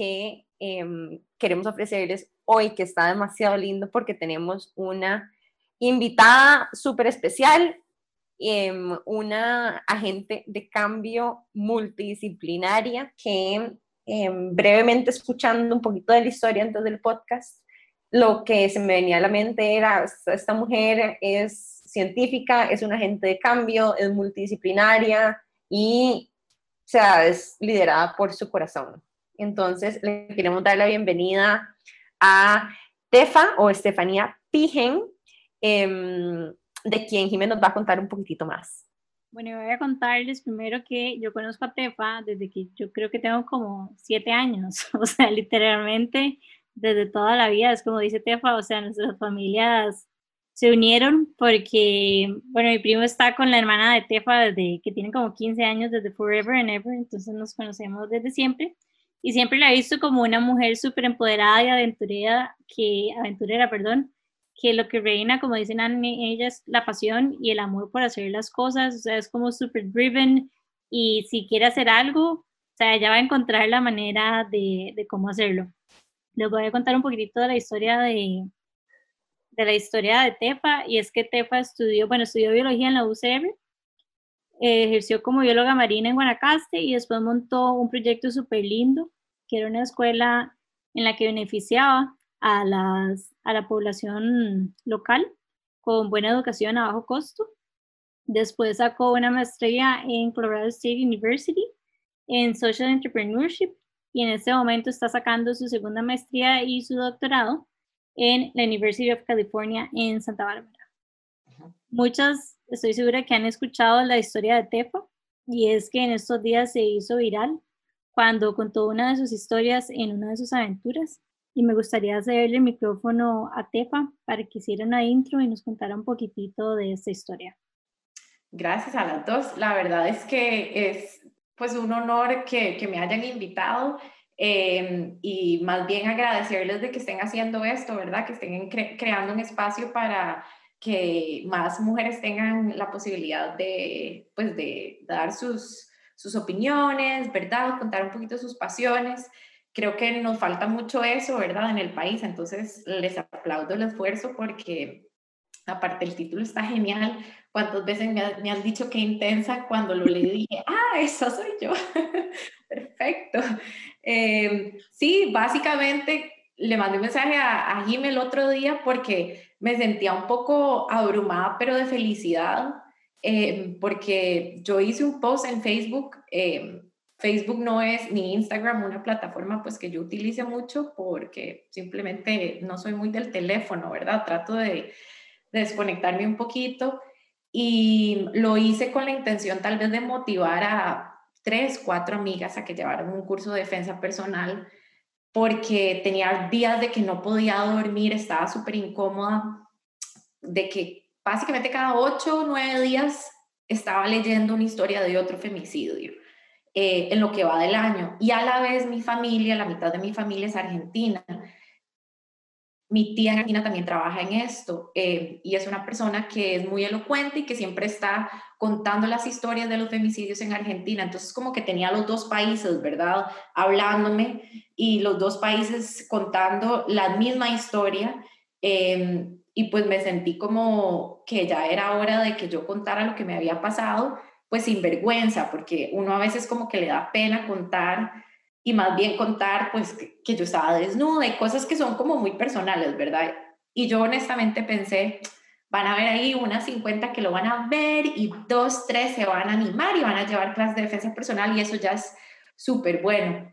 que em, queremos ofrecerles hoy, que está demasiado lindo porque tenemos una invitada súper especial, em, una agente de cambio multidisciplinaria que em, brevemente escuchando un poquito de la historia antes del podcast, lo que se me venía a la mente era, esta mujer es científica, es una agente de cambio, es multidisciplinaria y sea, es liderada por su corazón. Entonces, le queremos dar la bienvenida a Tefa o Estefanía Pigen, em, de quien Jiménez nos va a contar un poquitito más. Bueno, voy a contarles primero que yo conozco a Tefa desde que yo creo que tengo como siete años, o sea, literalmente desde toda la vida, es como dice Tefa, o sea, nuestras familias se unieron porque, bueno, mi primo está con la hermana de Tefa desde que tiene como 15 años, desde Forever and Ever, entonces nos conocemos desde siempre. Y siempre la he visto como una mujer súper empoderada y aventurera, que, aventurera, perdón, que lo que reina, como dicen ella, es la pasión y el amor por hacer las cosas, o sea, es como súper driven y si quiere hacer algo, o sea, ella va a encontrar la manera de, de cómo hacerlo. Les voy a contar un poquitito de la historia de, de la historia de Tefa, y es que Tefa estudió, bueno, estudió biología en la UCR, ejerció como bióloga marina en Guanacaste y después montó un proyecto súper lindo, que era una escuela en la que beneficiaba a, las, a la población local con buena educación a bajo costo. Después sacó una maestría en Colorado State University en Social Entrepreneurship y en este momento está sacando su segunda maestría y su doctorado en la University of California en Santa Bárbara. Muchas, estoy segura que han escuchado la historia de Tefa y es que en estos días se hizo viral cuando contó una de sus historias en una de sus aventuras y me gustaría hacerle el micrófono a Tefa para que hiciera una intro y nos contara un poquitito de esta historia. Gracias a las dos. La verdad es que es pues un honor que, que me hayan invitado Em, y más bien agradecerles de que estén haciendo esto, ¿verdad? Que estén creando un espacio para que más mujeres tengan la posibilidad de, pues, de dar sus, sus opiniones, ¿verdad? Contar un poquito sus pasiones. Creo que nos falta mucho eso, ¿verdad? En el país. Entonces, les aplaudo el esfuerzo porque aparte el título está genial. ¿Cuántas veces me, han dicho que intensa cuando lo leí dije, ah, esa soy yo? Perfecto. Em, sí, básicamente le mandé un mensaje a, a Jim el otro día porque me sentía un poco abrumada, pero de felicidad, em, porque yo hice un post en Facebook. Em, Facebook no es ni Instagram una plataforma pues que yo utilice mucho porque simplemente no soy muy del teléfono, ¿verdad? Trato de desconectarme un poquito y lo hice con la intención tal vez de motivar a tres, cuatro amigas a que llevaran un curso de defensa personal porque tenía días de que no podía dormir, estaba súper incómoda, de que básicamente cada ocho o nueve días estaba leyendo una historia de otro femicidio eh, en lo que va del año. Y a la vez mi familia, la mitad de mi familia es argentina mi tía Argentina también trabaja en esto eh, y es una persona que es muy elocuente y que siempre está contando las historias de los femicidios en Argentina. Entonces como que tenía los dos países, ¿verdad? Hablándome y los dos países contando la misma historia. Em, y pues me sentí como que ya era hora de que yo contara lo que me había pasado, pues sin vergüenza, porque uno a veces como que le da pena contar y más bien contar pues que, yo estaba desnuda y cosas que son como muy personales, ¿verdad? Y yo honestamente pensé, van a ver ahí unas 50 que lo van a ver y dos, tres se van a animar y van a llevar clases de defensa personal y eso ya es súper bueno.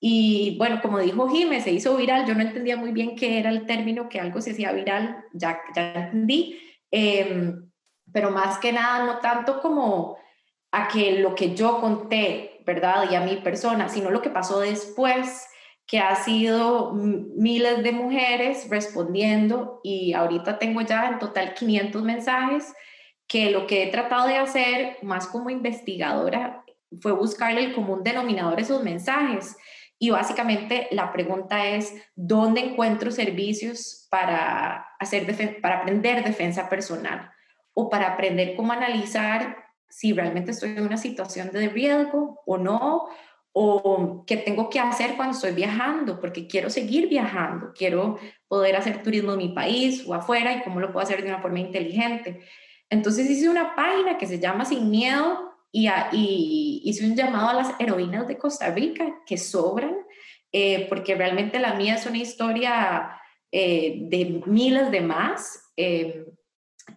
Y bueno, como dijo Jiménez, se hizo viral, yo no entendía muy bien qué era el término, que algo se hacía viral, ya, ya entendí, em, pero más que nada no tanto como a que lo que yo conté ¿verdad? Y a mi persona, sino lo que pasó después, que ha sido miles de mujeres respondiendo y ahorita tengo ya en total 500 mensajes que lo que he tratado de hacer más como investigadora fue buscarle el común denominador a esos mensajes. Y básicamente la pregunta es, ¿dónde encuentro servicios para, hacer para aprender defensa personal? O para aprender cómo analizar si realmente estoy en una situación de riesgo o no, o qué tengo que hacer cuando estoy viajando, porque quiero seguir viajando, quiero poder hacer turismo en mi país o afuera y cómo lo puedo hacer de una forma inteligente. Entonces hice una página que se llama Sin Miedo y, y hice un llamado a las heroínas de Costa Rica que sobran, eh, porque realmente la mía es una historia eh, de miles de más. Eh,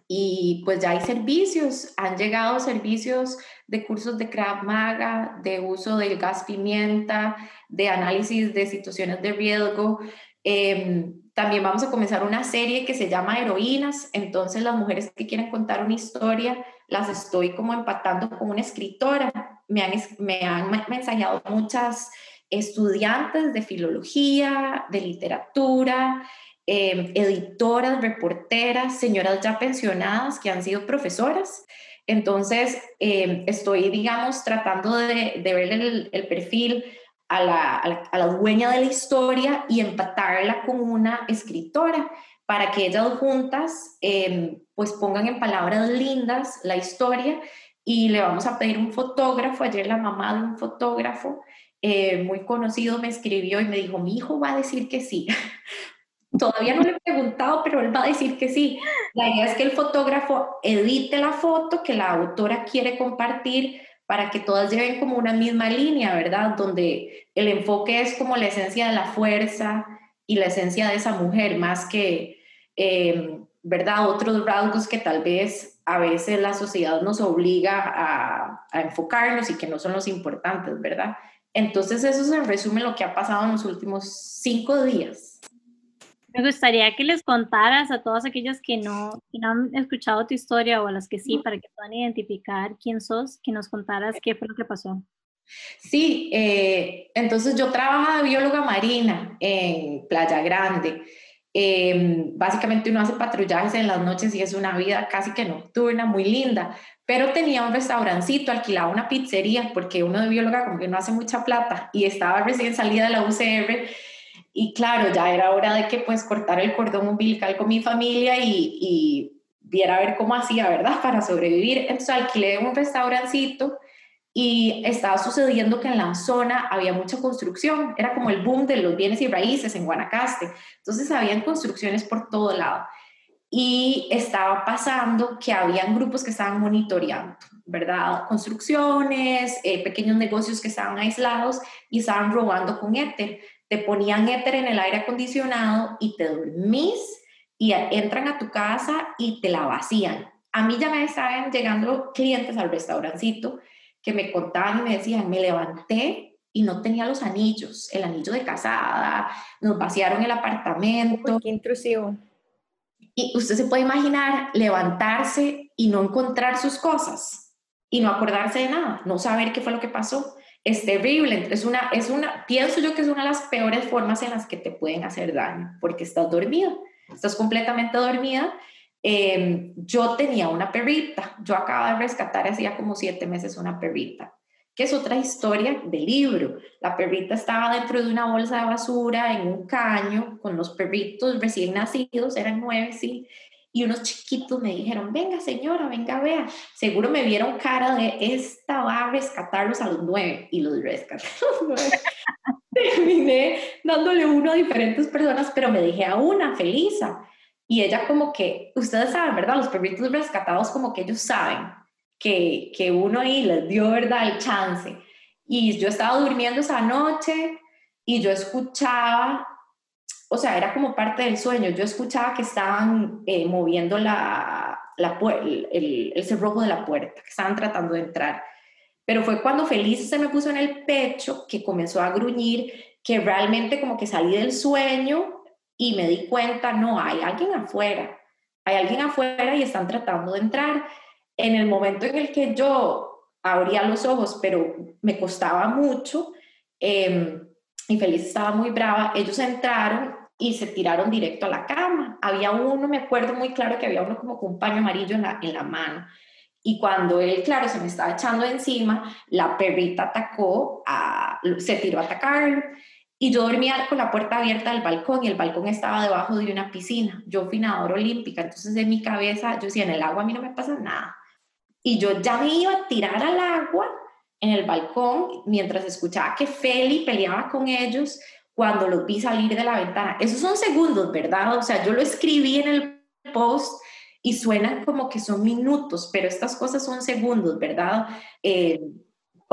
y pues ya hay servicios, han llegado servicios de cursos de Krav Maga, de uso del gas pimienta, de análisis de situaciones de riesgo. Em, también vamos a comenzar una serie que se llama Heroínas, entonces las mujeres que quieren contar una historia las estoy como empatando con una escritora. Me han, me han mensajeado muchas estudiantes de filología, de literatura, em, editoras, reporteras, señoras ya pensionadas que han sido profesoras entonces, em, estoy, digamos, tratando de, ver el, perfil a la, dueña de la historia y empatarla con una escritora para que ellas juntas em, pues pongan en palabras lindas la historia y le vamos a pedir un fotógrafo. Ayer la mamá de un fotógrafo eh, muy conocido me escribió y me dijo, mi hijo va a decir que sí, Todavía no le he preguntado, pero él va a decir que sí. La idea es que el fotógrafo edite la foto que la autora quiere compartir para que todas lleven como una misma línea, ¿verdad? Donde el enfoque es como la esencia de la fuerza y la esencia de esa mujer, más que, eh, ¿verdad? Otros rasgos que tal vez a veces la sociedad nos obliga a, a enfocarnos y que no son los importantes, ¿verdad? Entonces eso se resume lo que ha pasado en los últimos cinco días. Me gustaría que les contaras a todas aquellas que no, que no han escuchado tu historia o a las que sí, para que puedan identificar quién sos, que nos contaras qué fue lo que pasó. Sí, eh, entonces yo trabajaba de bióloga marina en Playa Grande. Em, básicamente uno hace patrullajes en las noches y es una vida casi que nocturna, muy linda, pero tenía un restaurancito, alquilaba una pizzería porque uno de bióloga como que no hace mucha plata y estaba recién salida de la UCR y claro, ya era hora de que pues cortar el cordón umbilical con mi familia y, y viera a ver cómo hacía, ¿verdad? Para sobrevivir. Entonces alquilé un restaurancito y estaba sucediendo que en la zona había mucha construcción, era como el boom de los bienes y raíces en Guanacaste, entonces habían construcciones por todo lado y estaba pasando que habían grupos que estaban monitoreando, ¿verdad? Construcciones, eh, pequeños negocios que estaban aislados y estaban robando con éter te ponían éter en el aire acondicionado y te dormís y entran a tu casa y te la vacían. A mí ya me estaban llegando clientes al restaurancito que me contaban y me decían, me levanté y no tenía los anillos, el anillo de casada, nos vaciaron el apartamento. qué intrusivo. Y usted se puede imaginar levantarse y no encontrar sus cosas y no acordarse de nada, no saber qué fue lo que pasó es terrible. Es una, es una, pienso yo que es una de las peores formas en las que te pueden hacer daño, porque estás dormida, estás completamente dormida. Em, yo tenía una perrita, yo acababa de rescatar hacía como siete meses una perrita, que es otra historia del libro. La perrita estaba dentro de una bolsa de basura en un caño con los perritos recién nacidos, eran nueve, sí, y unos chiquitos me dijeron, venga señora, venga, vea. Seguro me vieron cara de, esta va a rescatarlos a los nueve y los rescaté a los nueve. Terminé dándole uno a diferentes personas, pero me dejé a una, Felisa. Y ella como que, ustedes saben, ¿verdad? Los perritos rescatados como que ellos saben que, que uno ahí les dio, ¿verdad? El chance. Y yo estaba durmiendo esa noche y yo escuchaba o sea, era como parte del sueño. Yo escuchaba que estaban eh, moviendo el, cerrojo de la puerta, que estaban tratando de entrar. Pero fue cuando Feliz se me puso en el pecho que comenzó a gruñir, que realmente como que salí del sueño y me di cuenta, no, hay alguien afuera, hay alguien afuera y están tratando de entrar. En el momento en el que yo abría los ojos, pero me costaba mucho, eh, y Feliz estaba muy brava, ellos entraron y se tiraron directo a la cama. Había uno, me acuerdo muy claro que había uno como con un paño amarillo en la, en la mano. Y cuando él, claro, se me estaba echando encima, la perrita atacó, a, se tiró a atacarlo. Y yo dormía con la puerta abierta del balcón y el balcón estaba debajo de una piscina. Yo fui nadadora olímpica, entonces en mi cabeza yo decía, en el agua a mí no me pasa nada. Y yo ya me iba a tirar al agua en el balcón mientras escuchaba que Feli peleaba con ellos cuando los vi salir de la ventana. Esos son segundos, ¿verdad? O sea, yo lo escribí en el post y suenan como que son minutos, pero estas cosas son segundos, ¿verdad? Eh,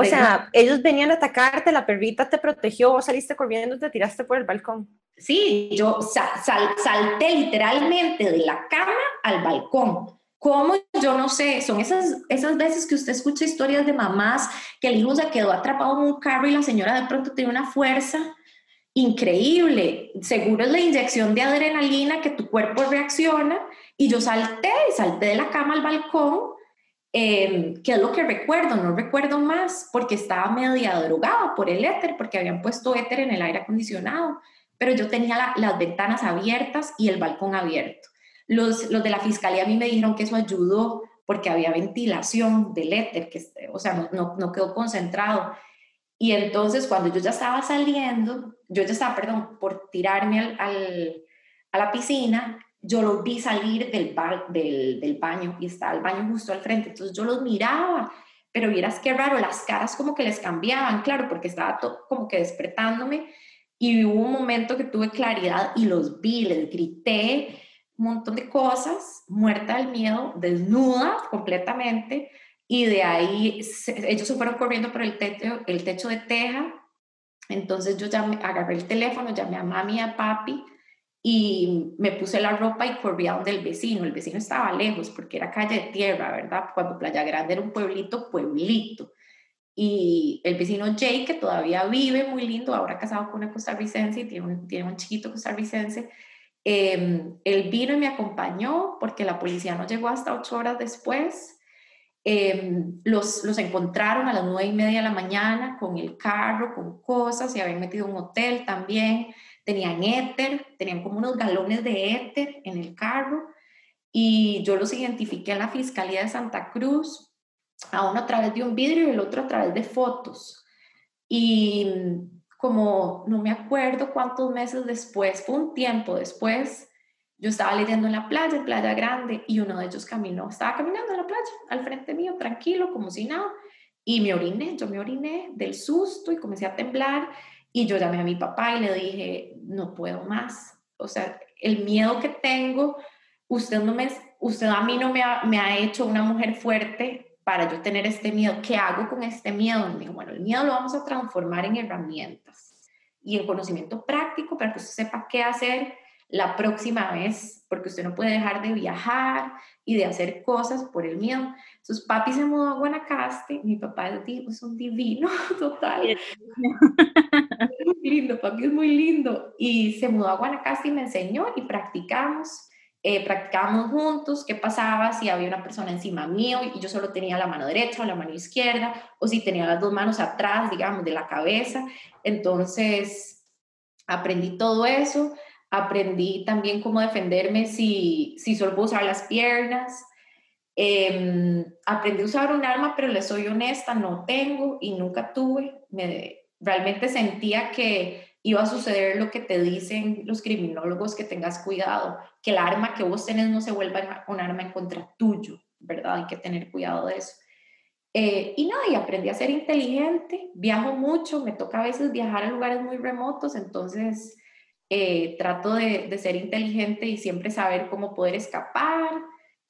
o sea, ellos venían a atacarte, la perrita te protegió, vos saliste corriendo, te tiraste por el balcón. Sí, yo salté literalmente de la cama al balcón. ¿Cómo? Yo no sé, son esas, esas veces que usted escucha historias de mamás que el hijo se quedó atrapado en un carro y la señora de pronto tiene una fuerza increíble. Seguro es la inyección de adrenalina que tu cuerpo reacciona. Y yo salté, salté de la cama al balcón, eh, que es lo que recuerdo, no recuerdo más, porque estaba media drogada por el éter, porque habían puesto éter en el aire acondicionado, pero yo tenía las ventanas abiertas y el balcón abierto. Los, los de la fiscalía a mí me dijeron que eso ayudó porque había ventilación del éter, que, o sea, no, no quedó concentrado. Y entonces cuando yo ya estaba saliendo, yo ya estaba, perdón, por tirarme al, a la piscina, yo los vi salir del, del, del, baño y estaba el baño justo al frente. Entonces yo los miraba, pero vieras qué raro, las caras como que les cambiaban, claro, porque estaba todo, como que despertándome. Y hubo un momento que tuve claridad y los vi, les grité un montón de cosas, muerta del miedo, desnuda completamente y de ahí ellos se fueron corriendo por el techo, el techo de teja. Entonces yo ya agarré el teléfono, llamé a mami a papi y me puse la ropa y corrí a donde el vecino. El vecino estaba lejos porque era calle de tierra, ¿verdad? Cuando Playa Grande era un pueblito, pueblito. Y el vecino Jay, que todavía vive muy lindo, ahora casado con una costarricense y tiene un, tiene un chiquito costarricense, eh, él vino y me acompañó porque la policía no llegó hasta ocho horas después Em, los, los encontraron a las nueve y media de la mañana con el carro, con cosas, se habían metido en un hotel también, tenían éter, tenían como unos galones de éter en el carro y yo los identifiqué en la Fiscalía de Santa Cruz, a uno a través de un vidrio y el otro a través de fotos. Y como no me acuerdo cuántos meses después, fue un tiempo después, yo estaba leyendo en la playa, en Playa Grande, y uno de ellos caminó, estaba caminando en la playa, al frente mío, tranquilo, como si nada, y me oriné, yo me oriné del susto y comencé a temblar, y yo llamé a mi papá y le dije, no puedo más, o sea, el miedo que tengo, usted, no me, usted a mí no me ha, me ha hecho una mujer fuerte para yo tener este miedo, ¿qué hago con este miedo? Me bueno, el miedo lo vamos a transformar en herramientas y en conocimiento práctico para que usted sepa qué hacer la próxima vez, porque usted no puede dejar de viajar y de hacer cosas por el miedo. Entonces, papi se mudó a Guanacaste, mi papá es, un divino total. es muy lindo, papi es muy lindo. Y se mudó a Guanacaste y me enseñó y practicamos. Eh, practicábamos juntos qué pasaba si había una persona encima mío y yo solo tenía la mano derecha o la mano izquierda, o si tenía las dos manos atrás, digamos, de la cabeza. Entonces, aprendí todo eso Aprendí también cómo defenderme si, si solo usar las piernas. Em, aprendí a usar un arma, pero le soy honesta, no tengo y nunca tuve. Me, realmente sentía que iba a suceder lo que te dicen los criminólogos, que tengas cuidado, que el arma que vos tenés no se vuelva un arma en contra tuyo, ¿verdad? Hay que tener cuidado de eso. Eh, y nada, y aprendí a ser inteligente, viajo mucho, me toca a veces viajar a lugares muy remotos, entonces eh, trato de, ser inteligente y siempre saber cómo poder escapar,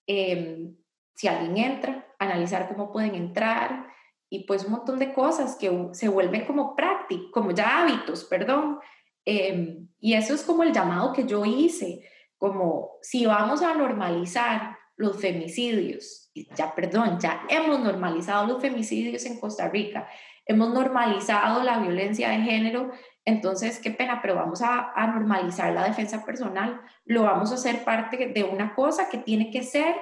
em, si alguien entra, analizar cómo pueden entrar y pues un montón de cosas que se vuelven como prácticos, como ya hábitos, perdón. Em, y eso es como el llamado que yo hice, como si vamos a normalizar los femicidios, ya perdón, ya hemos normalizado los femicidios en Costa Rica, hemos normalizado la violencia de género entonces, qué pena, pero vamos a, normalizar la defensa personal, lo vamos a hacer parte de una cosa que tiene que ser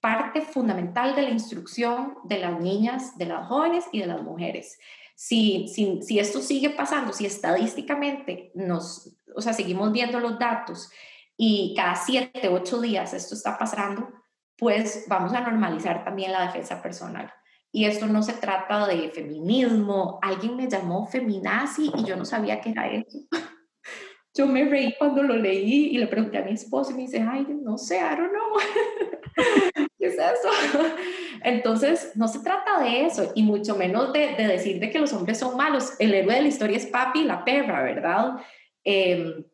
parte fundamental de la instrucción de las niñas, de las jóvenes y de las mujeres. Si, si, esto sigue pasando, si estadísticamente nos, o sea, seguimos viendo los datos y cada siete, ocho días esto está pasando, pues vamos a normalizar también la defensa personal. Y esto no se trata de feminismo. Alguien me llamó feminazi y yo no sabía qué era eso. Yo me reí cuando lo leí y le pregunté a mi esposo y me dice, ay, no sé, I don't know. ¿Qué es eso? Entonces, no se trata de eso y mucho menos de, decir de que los hombres son malos. El héroe de la historia es papi, la perra, ¿verdad? Em,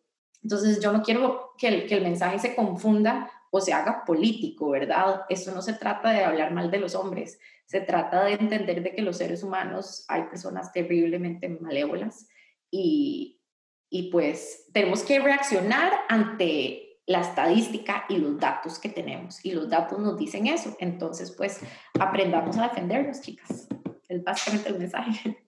entonces, yo no quiero que el, que el mensaje se confunda o se haga político, ¿verdad? Eso no se trata de hablar mal de los hombres, se trata de entender de que los seres humanos hay personas terriblemente malévolas y, y pues tenemos que reaccionar ante la estadística y los datos que tenemos y los datos nos dicen eso, entonces pues aprendamos a defendernos, chicas. Es básicamente el mensaje.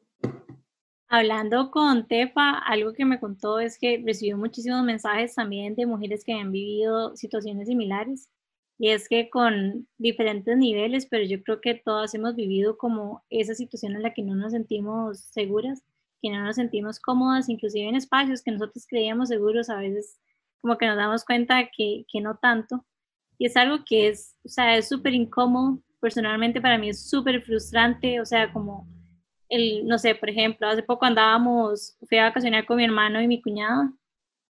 Hablando con Tefa, algo que me contó es que recibió muchísimos mensajes también de mujeres que han vivido situaciones similares. Y es que con diferentes niveles, pero yo creo que todas hemos vivido como esa situación en la que no nos sentimos seguras, que no nos sentimos cómodas, inclusive en espacios que nosotros creíamos seguros, a veces como que nos damos cuenta que, que no tanto. Y es algo que es, o sea, es súper incómodo. Personalmente para mí es súper frustrante, o sea, como el, no sé, por ejemplo, hace poco andábamos, fui a vacacionar con mi hermano y mi cuñada,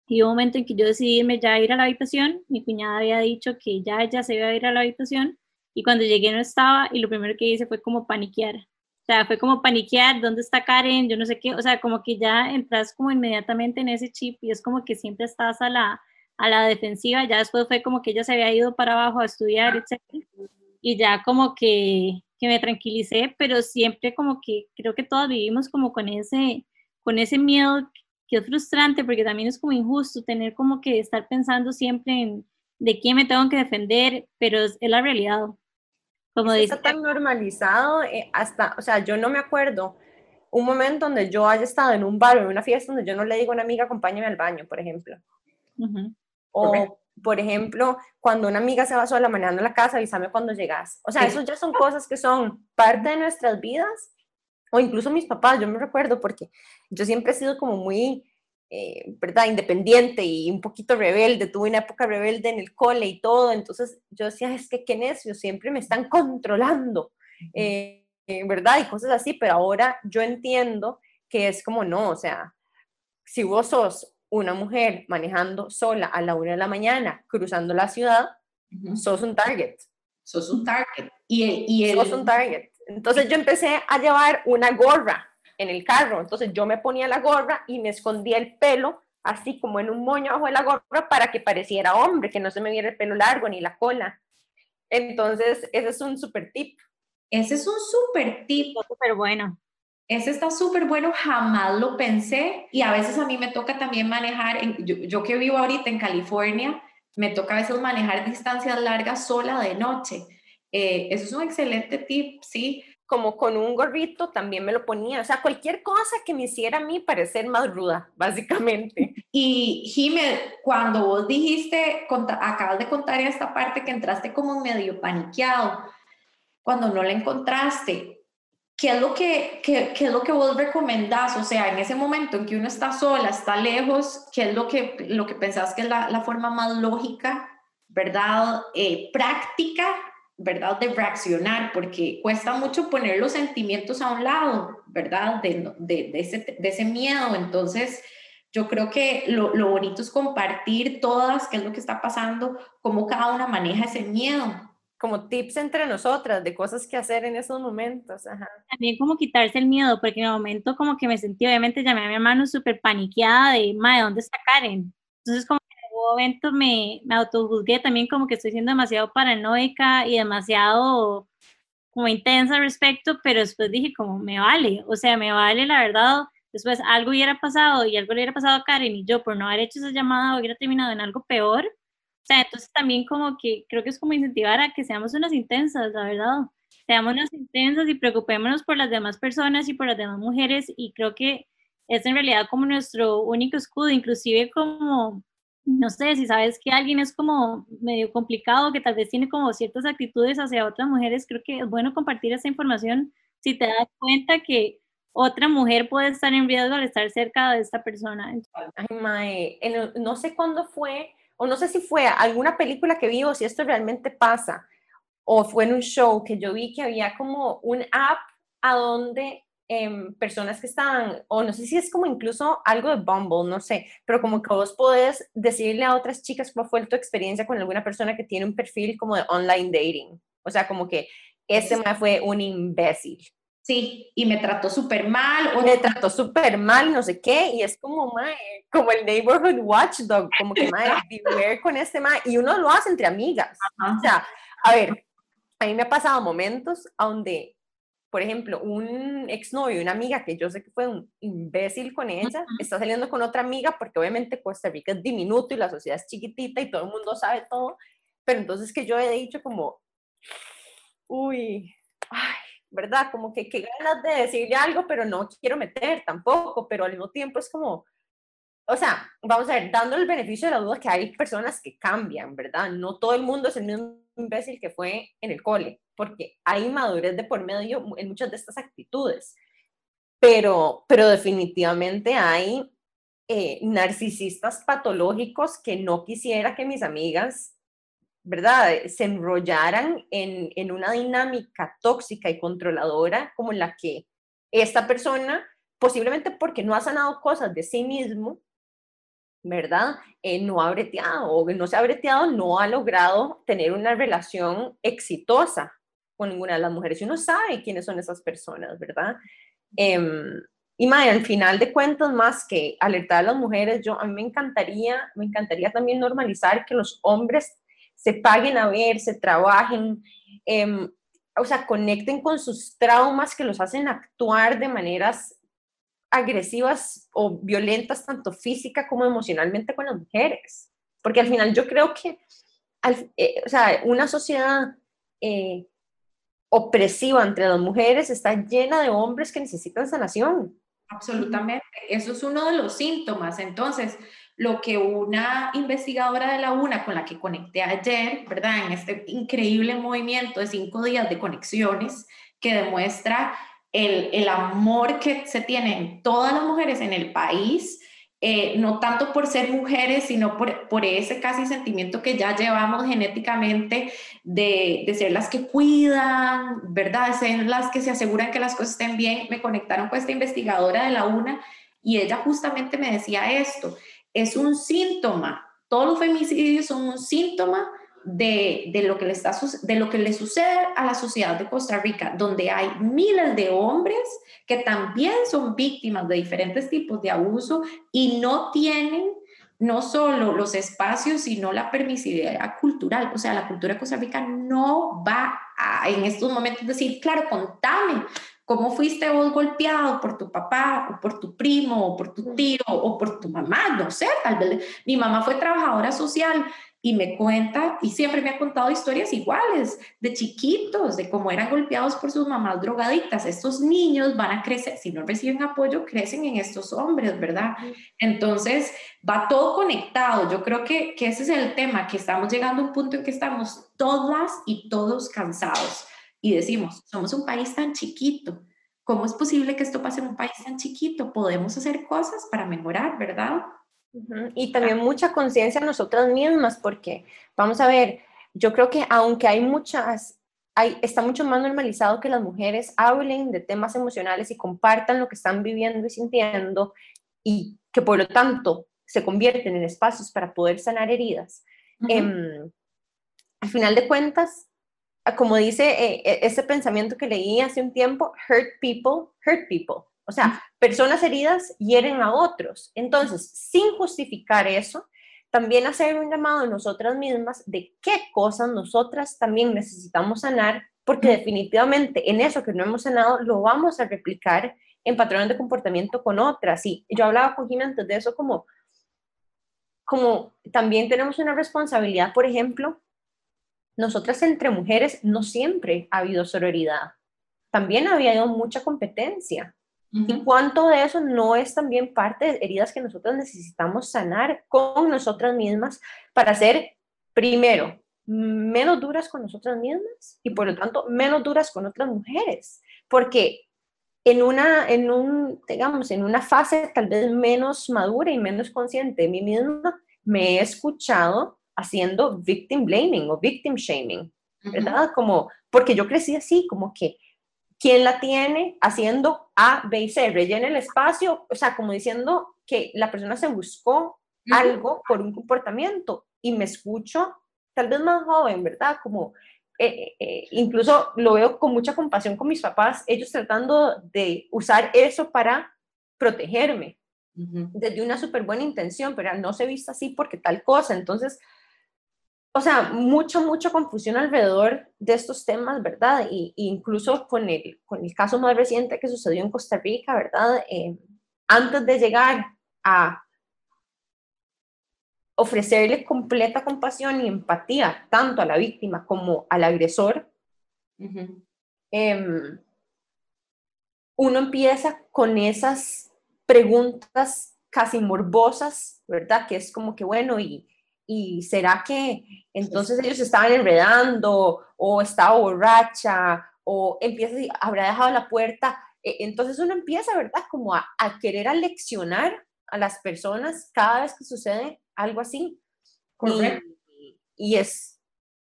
y un momento en que yo decidí irme ya a ir a la habitación, mi cuñada había dicho que ya ella se iba a ir a la habitación, y cuando llegué no estaba, y lo primero que hice fue como paniquear. O sea, fue como paniquear, ¿dónde está Karen? Yo no sé qué, o sea, como que ya entras como inmediatamente en ese chip y es como que siempre estás a la, a la defensiva, ya después fue como que ella se había ido para abajo a estudiar, etc. Y ya como que que me tranquilicé, pero siempre como que creo que todos vivimos como con ese, con ese miedo que es frustrante porque también es como injusto tener como que estar pensando siempre en de quién me tengo que defender, pero es, la realidad. Como dice, está tan normalizado eh, hasta, o sea, yo no me acuerdo un momento donde yo haya estado en un bar o en una fiesta donde yo no le digo a una amiga acompáñame al baño, por ejemplo. O por ejemplo, cuando una amiga se va sola manejando la casa, avísame cuando llegas. O sea, eso ya son cosas que son parte de nuestras vidas, o incluso mis papás, yo me recuerdo porque yo siempre he sido como muy, eh, ¿verdad?, independiente y un poquito rebelde, tuve una época rebelde en el cole y todo, entonces yo decía, es que qué necio, siempre me están controlando, eh, ¿verdad? Y cosas así, pero ahora yo entiendo que es como no, o sea, si vos sos una mujer manejando sola a la una de la mañana, cruzando la ciudad, sos un target. Sos un target. Y, y Sos un target. Entonces yo empecé a llevar una gorra en el carro. Entonces yo me ponía la gorra y me escondía el pelo así como en un moño bajo de la gorra para que pareciera hombre, que no se me viera el pelo largo ni la cola. Entonces, ese es un super tip. Ese es un super tip. Súper bueno. Ese está súper bueno, jamás lo pensé y a veces a mí me toca también manejar, yo, que vivo ahorita en California, me toca a veces manejar distancias largas sola de noche. Eh, eso es un excelente tip, sí. Como con un gorrito también me lo ponía, o sea, cualquier cosa que me hiciera a mí parecer más ruda, básicamente. Y Jimé, cuando vos dijiste, acabas de contar esta parte que entraste como medio paniqueado, cuando no la encontraste, ¿qué es lo que, qué, qué es lo que vos recomendás? O sea, en ese momento en que uno está sola, está lejos, ¿qué es lo que, lo que pensás que es la, la forma más lógica, verdad? Eh, práctica, ¿verdad? De reaccionar, porque cuesta mucho poner los sentimientos a un lado, ¿verdad? De, de, de, ese, de ese, miedo. Entonces, yo creo que lo, lo bonito es compartir todas qué es lo que está pasando, cómo cada una maneja ese miedo como tips entre nosotras de cosas que hacer en esos momentos. También como quitarse el miedo, porque en el momento como que me sentí, obviamente llamé a mi hermano súper paniqueada de, madre, ¿dónde está Karen? Entonces como que en algún momento me, me autojuzgué también como que estoy siendo demasiado paranoica y demasiado como intensa al respecto, pero después dije como, me vale, o sea, me vale la verdad, después algo hubiera pasado y algo le hubiera pasado a Karen y yo por no haber hecho esa llamada hubiera terminado en algo peor, o sea, entonces también como que creo que es como incentivar a que seamos unas intensas, la verdad. Seamos unas intensas y preocupémonos por las demás personas y por las demás mujeres y creo que es en realidad como nuestro único escudo, inclusive como, no sé, si sabes que alguien es como medio complicado, que tal vez tiene como ciertas actitudes hacia otras mujeres, creo que es bueno compartir esa información si te das cuenta que otra mujer puede estar en riesgo al estar cerca de esta persona. Ay, mae, no sé cuándo fue, o no sé si fue alguna película que vi o si esto realmente pasa, o fue en un show que yo vi que había como un app a donde em, personas que estaban, o no sé si es como incluso algo de Bumble, no sé, pero como que vos podés decirle a otras chicas cómo fue tu experiencia con alguna persona que tiene un perfil como de online dating. O sea, como que ese me fue un imbécil. Sí, y me trató súper mal. O me trató súper mal, no sé qué, y es como, mae, como el neighborhood watchdog, como que, mae, vivir con este mae, y uno lo hace entre amigas. O sea, a ver, a mí me ha pasado momentos donde, por ejemplo, un exnovio, una amiga que yo sé que fue un imbécil con ella, está saliendo con otra amiga porque obviamente Costa Rica es diminuto y la sociedad es chiquitita y todo el mundo sabe todo, pero entonces que yo he dicho como, uy, ay, ¿verdad? Como que qué ganas de decirle algo, pero no quiero meter tampoco, pero al mismo tiempo es como, o sea, vamos a ver, dando el beneficio de la duda que hay personas que cambian, ¿verdad? No todo el mundo es el mismo imbécil que fue en el cole, porque hay madurez de por medio en muchas de estas actitudes, pero, pero definitivamente hay eh, narcisistas patológicos que no quisiera que mis amigas ¿verdad? Se enrollaran en, en, una dinámica tóxica y controladora como la que esta persona, posiblemente porque no ha sanado cosas de sí mismo, ¿verdad? Eh, no ha breteado o no se ha breteado, no ha logrado tener una relación exitosa con ninguna de las mujeres. Y uno sabe quiénes son esas personas, ¿verdad? Eh, y al final de cuentas, más que alertar a las mujeres, yo a mí me encantaría, me encantaría también normalizar que los hombres se paguen a ver, se trabajen, em, o sea, conecten con sus traumas que los hacen actuar de maneras agresivas o violentas, tanto física como emocionalmente con las mujeres. Porque al final yo creo que, eh, o sea, una sociedad eh, opresiva entre las mujeres está llena de hombres que necesitan sanación. Absolutamente, eso es uno de los síntomas. Entonces, lo que una investigadora de la UNA con la que conecté ayer, ¿verdad? En este increíble movimiento de cinco días de conexiones que demuestra el, el amor que se tienen todas las mujeres en el país, eh, no tanto por ser mujeres, sino por, por, ese casi sentimiento que ya llevamos genéticamente de, de, ser las que cuidan, ¿verdad? De ser las que se aseguran que las cosas estén bien. Me conectaron con esta investigadora de la UNA y ella justamente me decía esto, es un síntoma, todos los femicidios son un síntoma de, lo que le está, de lo que le sucede a la sociedad de Costa Rica, donde hay miles de hombres que también son víctimas de diferentes tipos de abuso y no tienen no solo los espacios, sino la permisividad cultural. O sea, la cultura de Costa Rica no va a en estos momentos decir, claro, contame ¿Cómo fuiste vos golpeado por tu papá o por tu primo o por tu tío o por tu mamá? No sé, tal vez mi mamá fue trabajadora social y me cuenta y siempre me ha contado historias iguales de chiquitos, de cómo eran golpeados por sus mamás drogadictas. Estos niños van a crecer, si no reciben apoyo, crecen en estos hombres, ¿verdad? Entonces, va todo conectado. Yo creo que, que ese es el tema, que estamos llegando a un punto en que estamos todas y todos cansados y decimos, somos un país tan chiquito, ¿cómo es posible que esto pase en un país tan chiquito? Podemos hacer cosas para mejorar, ¿verdad? Y también mucha conciencia nosotras mismas, porque vamos a ver, yo creo que aunque hay muchas, hay, está mucho más normalizado que las mujeres hablen de temas emocionales y compartan lo que están viviendo y sintiendo, y que por lo tanto se convierten en espacios para poder sanar heridas. Em, al final de cuentas, como dice eh, e, ese pensamiento que leí hace un tiempo, hurt people, hurt people. O sea, personas heridas hieren a otros. Entonces, sin justificar eso, también hacer un llamado a nosotras mismas de qué cosas nosotras también necesitamos sanar, porque definitivamente en eso que no hemos sanado lo vamos a replicar en patrones de comportamiento con otras. Y yo hablaba con Jimmy antes de eso como, como también tenemos una responsabilidad, por ejemplo, nosotras entre mujeres no siempre ha habido sororidad. También ha habido mucha competencia. ¿Y cuánto de eso no es también parte de heridas que nosotras necesitamos sanar con nosotras mismas para ser, primero, menos duras con nosotras mismas y por lo tanto menos duras con otras mujeres? Porque en una, en un, digamos, en una fase tal vez menos madura y menos consciente de mí misma, me he escuchado haciendo victim blaming o victim shaming, ¿verdad? Como, porque yo crecí así, como que, ¿quién la tiene haciendo A, B y C? Rellena el espacio, o sea, como diciendo que la persona se buscó algo por un comportamiento y me escucho tal vez más joven, ¿verdad? Como, eh, eh, incluso lo veo con mucha compasión con mis papás, ellos tratando de usar eso para protegerme, desde una súper buena intención, pero no se vista así porque tal cosa. Entonces, o sea, mucha, mucha confusión alrededor de estos temas, ¿verdad? Y, incluso con el, con el caso más reciente que sucedió en Costa Rica, ¿verdad? Eh, antes de llegar a ofrecerle completa compasión y empatía tanto a la víctima como al agresor, em, uno empieza con esas preguntas casi morbosas, ¿verdad? Que es como que, bueno, y, y será que entonces ellos estaban enredando o estaba borracha o empieza, habrá dejado la puerta. E, entonces uno empieza, ¿verdad? Como a, a querer aleccionar a las personas cada vez que sucede algo así. Y, es,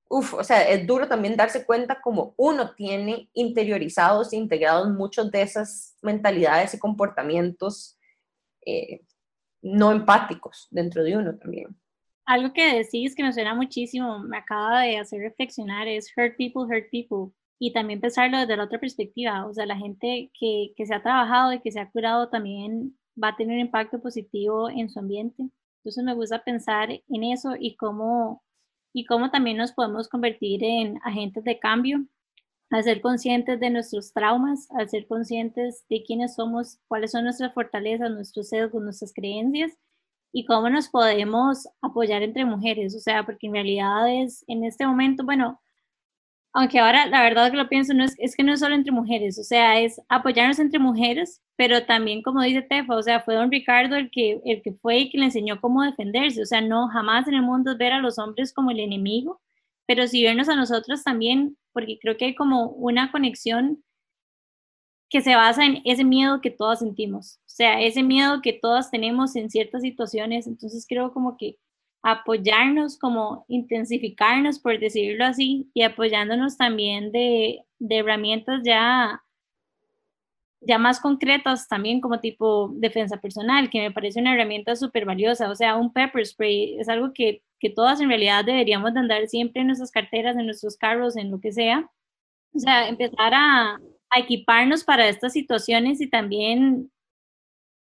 uff, o sea, es duro también darse cuenta como uno tiene interiorizados e integrados muchos de esas mentalidades y comportamientos eh, no empáticos dentro de uno también. Algo que decís que me suena muchísimo, me acaba de hacer reflexionar, es hurt people, hurt people. Y también pensarlo desde la otra perspectiva, o sea, la gente que, que se ha trabajado y que se ha curado también va a tener un impacto positivo en su ambiente. Entonces me gusta pensar en eso y cómo, y cómo también nos podemos convertir en agentes de cambio, al ser conscientes de nuestros traumas, al ser conscientes de quiénes somos, cuáles son nuestras fortalezas, nuestros sesgos, nuestras creencias y cómo nos podemos apoyar entre mujeres. O sea, porque en realidad es en este momento, bueno, aunque ahora la verdad que lo pienso, no es, es que no es solo entre mujeres, o sea, es apoyarnos entre mujeres, pero también como dice Tefa, o sea, fue don Ricardo el que, el que fue y que le enseñó cómo defenderse, o sea, no jamás en el mundo ver a los hombres como el enemigo, pero sí vernos a nosotros también, porque creo que hay como una conexión que se basa en ese miedo que todas sentimos, o sea, ese miedo que todas tenemos en ciertas situaciones, entonces creo como que apoyarnos, como intensificarnos, por decirlo así, y apoyándonos también de, de herramientas ya, ya más concretas también, como tipo defensa personal, que me parece una herramienta súper valiosa. O sea, un pepper spray es algo que, que todas en realidad deberíamos de andar siempre en nuestras carteras, en nuestros carros, en lo que sea. O sea, empezar a, a equiparnos para estas situaciones y también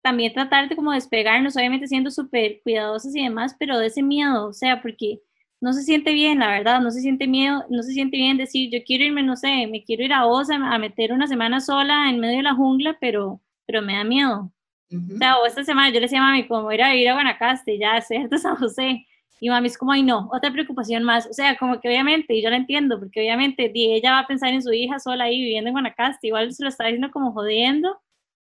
también tratar de como despegarnos, obviamente siendo súper cuidadosos y demás, pero de ese miedo, o sea, porque no se siente bien, la verdad, no se siente miedo, no se siente bien decir, yo quiero irme, no sé, me quiero ir a Osa a meter una semana sola en medio de la jungla, pero, pero me da miedo. O sea, o esta semana yo le decía a mami, como ir a vivir a Guanacaste, ya, cierto, San José. Y mami es como, ay, no, otra preocupación más. O sea, como que obviamente, y yo la entiendo, porque obviamente ella va a pensar en su hija sola ahí viviendo en Guanacaste, igual se lo está diciendo como jodiendo,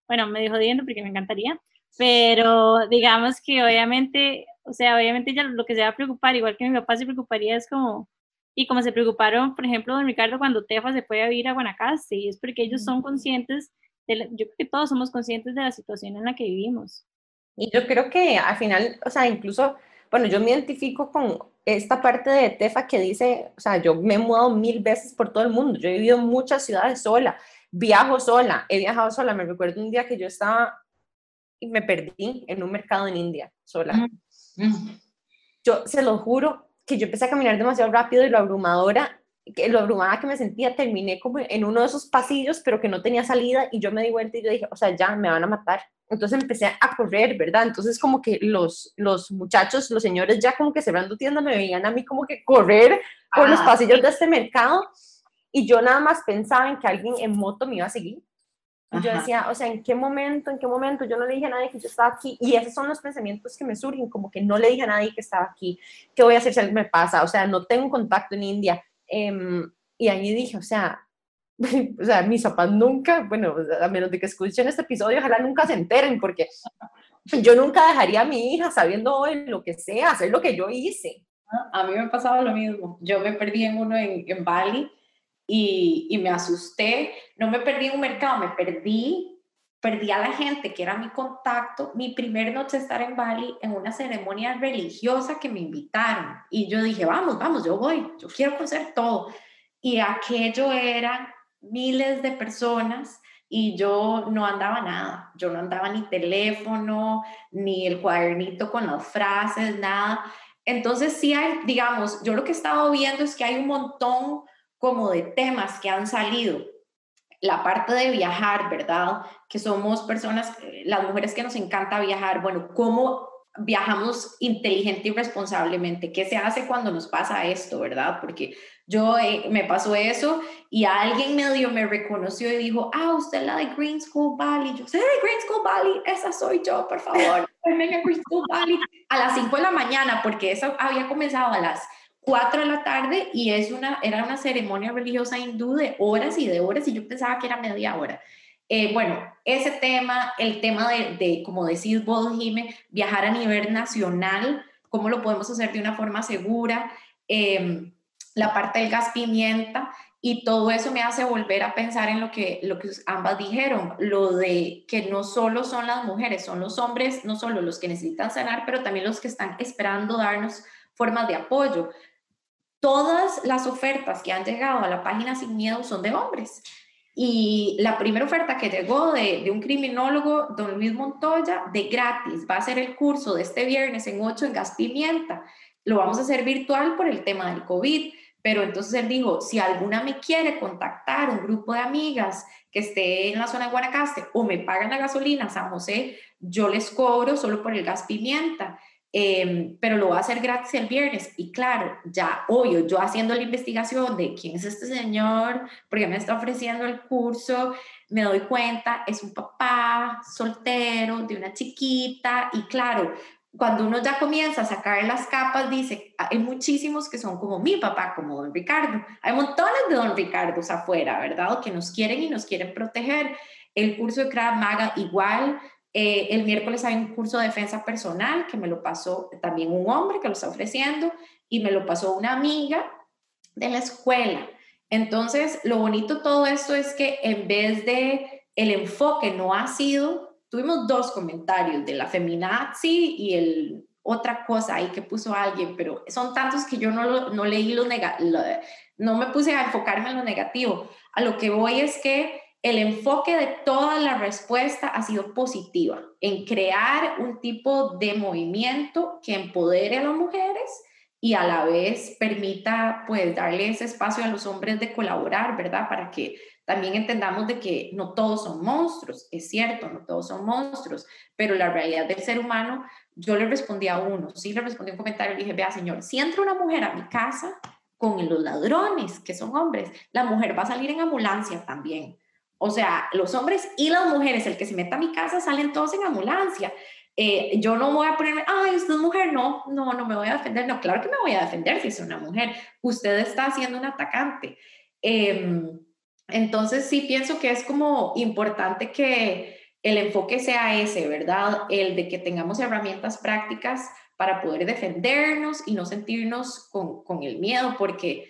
bueno, me dijo jodiendo porque me encantaría, pero digamos que obviamente, o sea, obviamente ya lo que se va a preocupar, igual que mi papá se preocuparía, es como, y como se preocuparon, por ejemplo, don Ricardo cuando Tefa se fue a vivir a Guanacaste, y es porque ellos son conscientes, de yo creo que todos somos conscientes de la situación en la que vivimos. Y yo creo que al final, o sea, incluso, bueno, yo me identifico con esta parte de Tefa que dice, o sea, yo me he mudado mil veces por todo el mundo, yo he vivido en muchas ciudades sola, viajo sola, he viajado sola. Me recuerdo un día que yo estaba y me perdí en un mercado en India sola. Yo se lo juro que yo empecé a caminar demasiado rápido y lo abrumadora, que lo abrumada que me sentía, terminé como en uno de esos pasillos, pero que no tenía salida y yo me di vuelta y yo dije, o sea, ya me van a matar. Entonces empecé a correr, ¿verdad? Entonces como que los, los muchachos, los señores ya como que cerrando tiendas me veían a mí como que correr por los pasillos de este mercado y yo nada más pensaba en que alguien en moto me iba a seguir. Y yo decía, o sea, ¿en qué momento, en qué momento? Yo no le dije a nadie que yo estaba aquí. Y esos son los pensamientos que me surgen, como que no le dije a nadie que estaba aquí. ¿Qué voy a hacer si algo me pasa? O sea, no tengo contacto en India. Em, y ahí dije, o sea, o sea, mis papás nunca, bueno, a menos de que escuchen este episodio, ojalá nunca se enteren, porque yo nunca dejaría a mi hija sabiendo lo que sea, hacer lo que yo hice. A mí me pasaba lo mismo. Yo me perdí en uno en, en Bali y, me asusté. No me perdí en un mercado, me perdí perdí a la gente que era mi contacto, mi primer noche estar en Bali en una ceremonia religiosa que me invitaron. Y yo dije, vamos, vamos, yo voy, yo quiero conocer todo. Y aquello eran miles de personas y yo no andaba nada, yo no andaba ni teléfono, ni el cuadernito con las frases, nada. Entonces sí hay, digamos, yo lo que he estado viendo es que hay un montón como de temas que han salido. La parte de viajar, ¿verdad? Que somos personas, eh, las mujeres que nos encanta viajar, bueno, ¿cómo viajamos inteligente y responsablemente? ¿Qué se hace cuando nos pasa esto, verdad? Porque yo eh, me pasó eso y alguien medio me reconoció y dijo, ah, usted es la de Green School Valley. Yo sé de Green School Valley, esa soy yo, por favor. Green School Valley a las 5 de la mañana, porque eso había comenzado a las 4 de la tarde y es una, era una ceremonia religiosa hindú de horas y de horas y yo pensaba que era media hora. Eh, bueno, ese tema, el tema de, de como decís vos, Jime, viajar a nivel nacional, cómo lo podemos hacer de una forma segura. Eh, la parte del gas pimienta y todo eso me hace volver a pensar en lo que, lo que ambas dijeron, lo de que no solo son las mujeres, son los hombres, no solo los que necesitan sanar, pero también los que están esperando darnos formas de apoyo. Todas las ofertas que han llegado a la página Sin Miedo son de hombres. Y la primera oferta que llegó de, de, un criminólogo, don Luis Montoya, de gratis, va a ser el curso de este viernes en 8 en gas pimienta. Lo vamos a hacer virtual por el tema del COVID pero entonces él dijo, si alguna me quiere contactar, un grupo de amigas que esté en la zona de Guanacaste o me pagan la gasolina San José, yo les cobro solo por el gas pimienta. Em, pero lo voy a hacer gratis el viernes. Y claro, ya obvio, yo haciendo la investigación de quién es este señor, porque me está ofreciendo el curso, me doy cuenta, es un papá soltero de una chiquita y claro, cuando uno ya comienza a sacar las capas, dice, hay muchísimos que son como mi papá, como don Ricardo. Hay montones de don Ricardos afuera, ¿verdad? Que nos quieren y nos quieren proteger. El curso de Krav Maga igual. Eh, el miércoles hay un curso de defensa personal que me lo pasó también un hombre que lo está ofreciendo y me lo pasó una amiga de la escuela. Entonces, lo bonito de todo esto es que en vez de el enfoque no ha sido tuvimos dos comentarios de la feminazi y el otra cosa ahí que puso alguien, pero son tantos que yo no, no leí lo, negativo, no me puse a enfocarme en lo negativo. A lo que voy es que el enfoque de toda la respuesta ha sido positiva en crear un tipo de movimiento que empodere a las mujeres y a la vez permita pues darle ese espacio a los hombres de colaborar, ¿verdad? Para que también entendamos de que no todos son monstruos, es cierto, no todos son monstruos, pero la realidad del ser humano, yo le respondí a uno, sí le respondí un comentario, le dije, vea señor, si entra una mujer a mi casa con los ladrones, que son hombres, la mujer va a salir en ambulancia también. O sea, los hombres y las mujeres, el que se meta a mi casa, salen todos en ambulancia. Eh, yo no voy a ponerme, ay, usted es mujer, no, no, no me voy a defender. No, claro que me voy a defender si es una mujer. Usted está siendo un atacante. Em, entonces sí pienso que es como importante que el enfoque sea ese, ¿verdad? El de que tengamos herramientas prácticas para poder defendernos y no sentirnos con, con el miedo, porque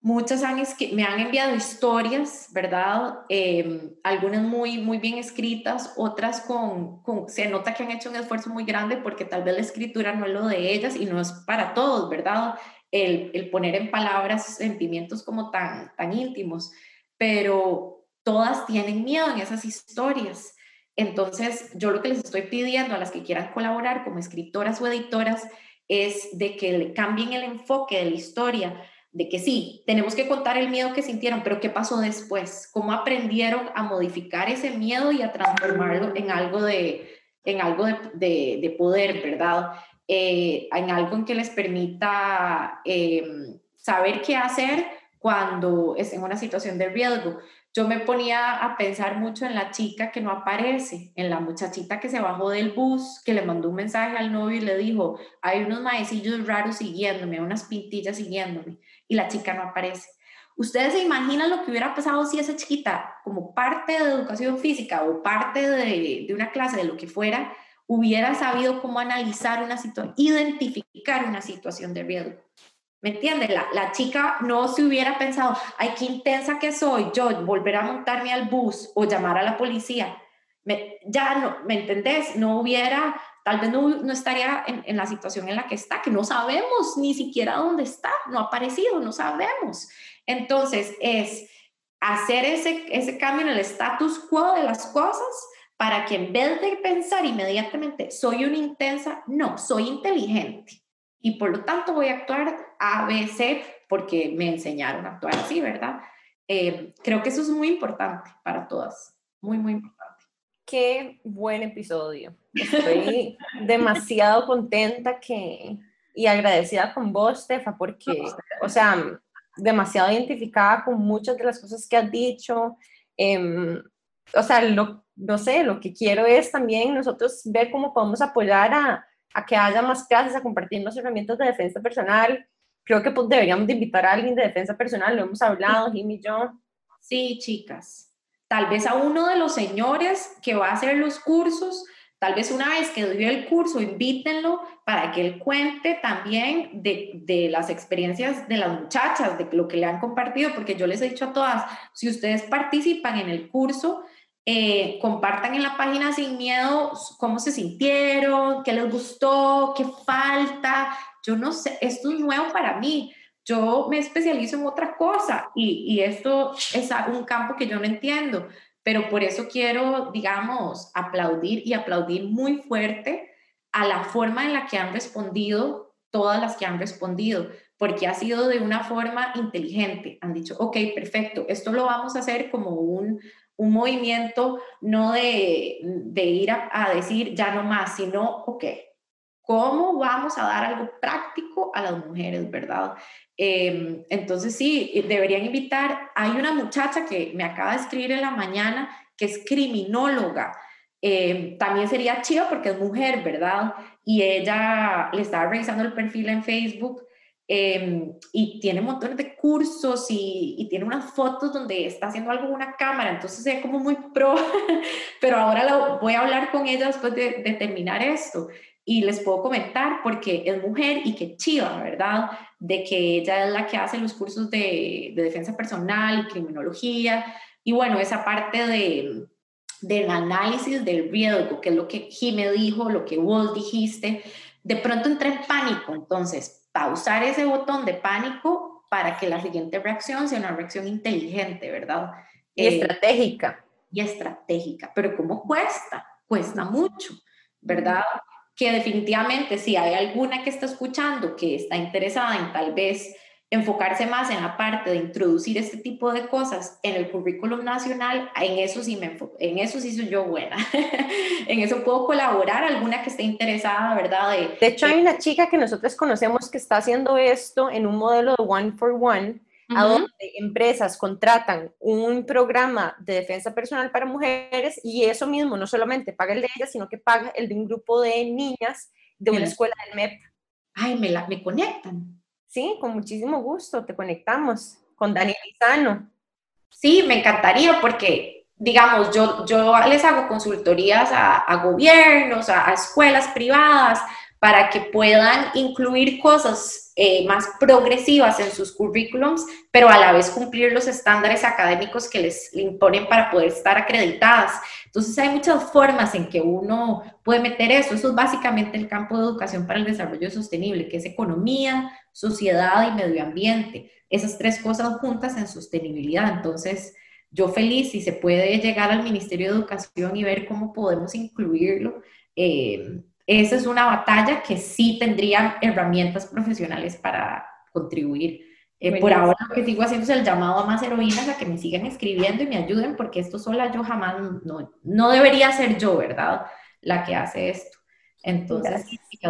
Muchas han me han enviado historias, ¿verdad? Em, algunas muy, muy bien escritas, otras con, con, se nota que han hecho un esfuerzo muy grande porque tal vez la escritura no es lo de ellas y no es para todos, ¿verdad? El, el poner en palabras sentimientos como tan, tan íntimos, pero todas tienen miedo en esas historias. Entonces, yo lo que les estoy pidiendo a las que quieran colaborar como escritoras o editoras es de que le cambien el enfoque de la historia de que sí, tenemos que contar el miedo que sintieron, pero ¿qué pasó después? ¿Cómo aprendieron a modificar ese miedo y a transformarlo en algo de, en algo de, poder, ¿verdad? Eh, en algo en que les permita em, saber qué hacer cuando es en una situación de riesgo. Yo me ponía a pensar mucho en la chica que no aparece, en la muchachita que se bajó del bus, que le mandó un mensaje al novio y le dijo, hay unos maecillos raros siguiéndome, unas pintillas siguiéndome y la chica no aparece. ¿Ustedes se imaginan lo que hubiera pasado si esa chiquita, como parte de educación física o parte de, de una clase, de lo que fuera, hubiera sabido cómo analizar una situación, identificar una situación de riesgo? ¿Me entiendes? La, la, chica no se hubiera pensado, ay, qué intensa que soy, yo volver a montarme al bus o llamar a la policía. ya no, ¿me entendés? No hubiera, tal vez no, no estaría en, en, la situación en la que está, que no sabemos ni siquiera dónde está, no ha aparecido, no sabemos. Entonces es hacer ese, ese cambio en el status quo de las cosas para que en vez de pensar inmediatamente, soy una intensa, no, soy inteligente. Y por lo tanto voy a actuar A, B, C, porque me enseñaron a actuar así, ¿verdad? Eh, creo que eso es muy importante para todas, muy, muy importante. Qué buen episodio. Estoy demasiado contenta que, y agradecida con vos, Stefa, porque, o sea, demasiado identificada con muchas de las cosas que has dicho. Em, o sea, lo, no sé, lo que quiero es también nosotros ver cómo podemos apoyar a, a que haya más clases, a compartir más herramientas de defensa personal, creo que pues, deberíamos de invitar a alguien de defensa personal, lo hemos hablado, Jimmy y yo. Sí, chicas. Tal vez a uno de los señores que va a hacer los cursos, tal vez una vez que dio el curso, invítenlo para que él cuente también de, de, las experiencias de las muchachas, de lo que le han compartido, porque yo les he dicho a todas, si ustedes participan en el curso, eh, compartan en la página sin miedo cómo se sintieron, qué les gustó, qué falta, yo no sé, esto es nuevo para mí. Yo me especializo en otra cosa y, y esto es un campo que yo no entiendo, pero por eso quiero, digamos, aplaudir y aplaudir muy fuerte a la forma en la que han respondido todas las que han respondido, porque ha sido de una forma inteligente. Han dicho, ok, perfecto, esto lo vamos a hacer como un, un movimiento no de, de ir a, a, decir ya no más, sino, ok, ¿Cómo vamos a dar algo práctico a las mujeres, verdad? Eh, entonces sí, deberían invitar. Hay una muchacha que me acaba de escribir en la mañana que es criminóloga. Eh, también sería chiva porque es mujer, ¿verdad? Y ella le estaba revisando el perfil en Facebook eh, y tiene montones de cursos y, y, tiene unas fotos donde está haciendo algo con una cámara, entonces es como muy pro, pero ahora lo, voy a hablar con ella después de, de terminar esto y les puedo comentar porque es mujer y que chiva, ¿verdad? De que ella es la que hace los cursos de, de defensa personal y criminología y bueno, esa parte de, del análisis del riesgo, que es lo que Jimé dijo, lo que vos dijiste, de pronto entré en pánico, entonces pausar ese botón de pánico para que la siguiente reacción sea una reacción inteligente, ¿verdad? Y eh, estratégica. Y estratégica, pero ¿cómo cuesta? Cuesta mucho, ¿verdad? Que definitivamente si hay alguna que está escuchando que está interesada en tal vez enfocarse más en la parte de introducir este tipo de cosas en el currículum nacional, en eso sí me en eso sí soy yo buena. en eso puedo colaborar, alguna que esté interesada, ¿verdad? De, de hecho, hay una chica que nosotros conocemos que está haciendo esto en un modelo de One for One, a donde empresas contratan un programa de defensa personal para mujeres y eso mismo no solamente paga el de ellas, sino que paga el de un grupo de niñas de una escuela del MEP. Ay, me, la, me conectan. Sí, con muchísimo gusto, te conectamos con Dani Lizano. Sí, me encantaría porque, digamos, yo, yo les hago consultorías a, a gobiernos, a, a escuelas privadas, para que puedan incluir cosas eh, más progresivas en sus currículums, pero a la vez cumplir los estándares académicos que les imponen para poder estar acreditadas. Entonces hay muchas formas en que uno puede meter eso. Eso es básicamente el campo de educación para el desarrollo sostenible, que es economía, sociedad y medio ambiente. Esas tres cosas juntas en sostenibilidad. Entonces, yo feliz si se puede llegar al Ministerio de Educación y ver cómo podemos incluirlo. Eh, esa es una batalla que sí tendría herramientas profesionales para contribuir. Eh, por ahora lo que sigo haciendo es el llamado a más heroínas a que me sigan escribiendo y me ayuden, porque esto sola yo jamás, no, no debería ser yo, ¿verdad? La que hace esto. Entonces,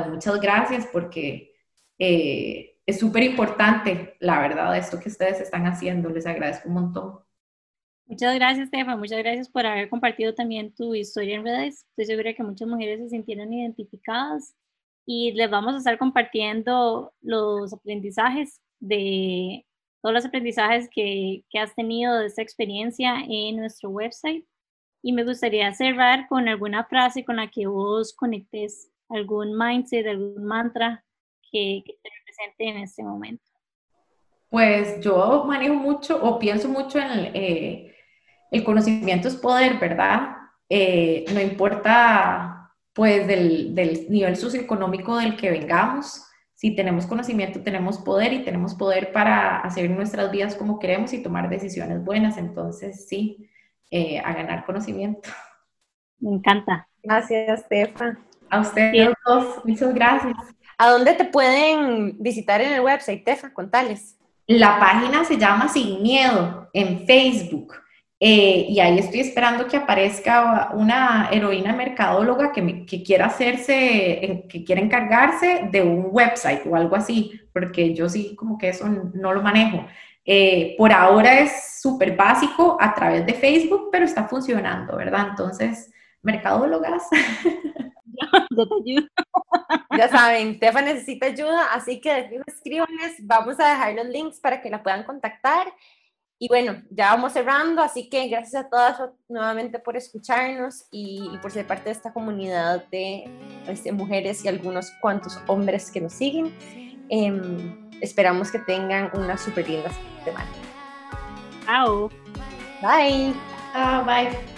muchas gracias porque eh, es súper importante, la verdad, esto que ustedes están haciendo. Les agradezco un montón. Muchas gracias, Stefa. Muchas gracias por haber compartido también tu historia en redes. Estoy segura que muchas mujeres se sintieron identificadas y les vamos a estar compartiendo los aprendizajes de todos los aprendizajes que, que has tenido de esta experiencia en nuestro website. Y me gustaría cerrar con alguna frase con la que vos conectes algún mindset, algún mantra que, que te represente en este momento. Pues yo manejo mucho o pienso mucho en, eh, el conocimiento es poder, ¿verdad? eh, no importa pues del, del nivel socioeconómico del que vengamos, si tenemos conocimiento, tenemos poder y tenemos poder para hacer nuestras vidas como queremos y tomar decisiones buenas. Entonces, sí, eh, a ganar conocimiento. Me encanta. Gracias, Stefan. A ustedes dos, muchas gracias. ¿A dónde te pueden visitar en el website, Tefa? Contales. La página se llama Sin Miedo en Facebook. Eh, y ahí estoy esperando que aparezca una heroína mercadóloga que, que quiera hacerse, que quiera encargarse de un website o algo así, porque yo sí como que eso no lo manejo. Eh, por ahora es súper básico a través de Facebook, pero está funcionando, ¿verdad? Entonces, mercadólogas. Ya saben, Tefa necesita ayuda, así que escríbanles, vamos a dejar los links para que la puedan contactar. Y bueno, ya vamos cerrando, así que gracias a todas nuevamente por escucharnos y, por ser parte de esta comunidad de este, mujeres y algunos cuantos hombres que nos siguen. Em, esperamos que tengan una súper linda semana. Chao. Bye. Chao, bye.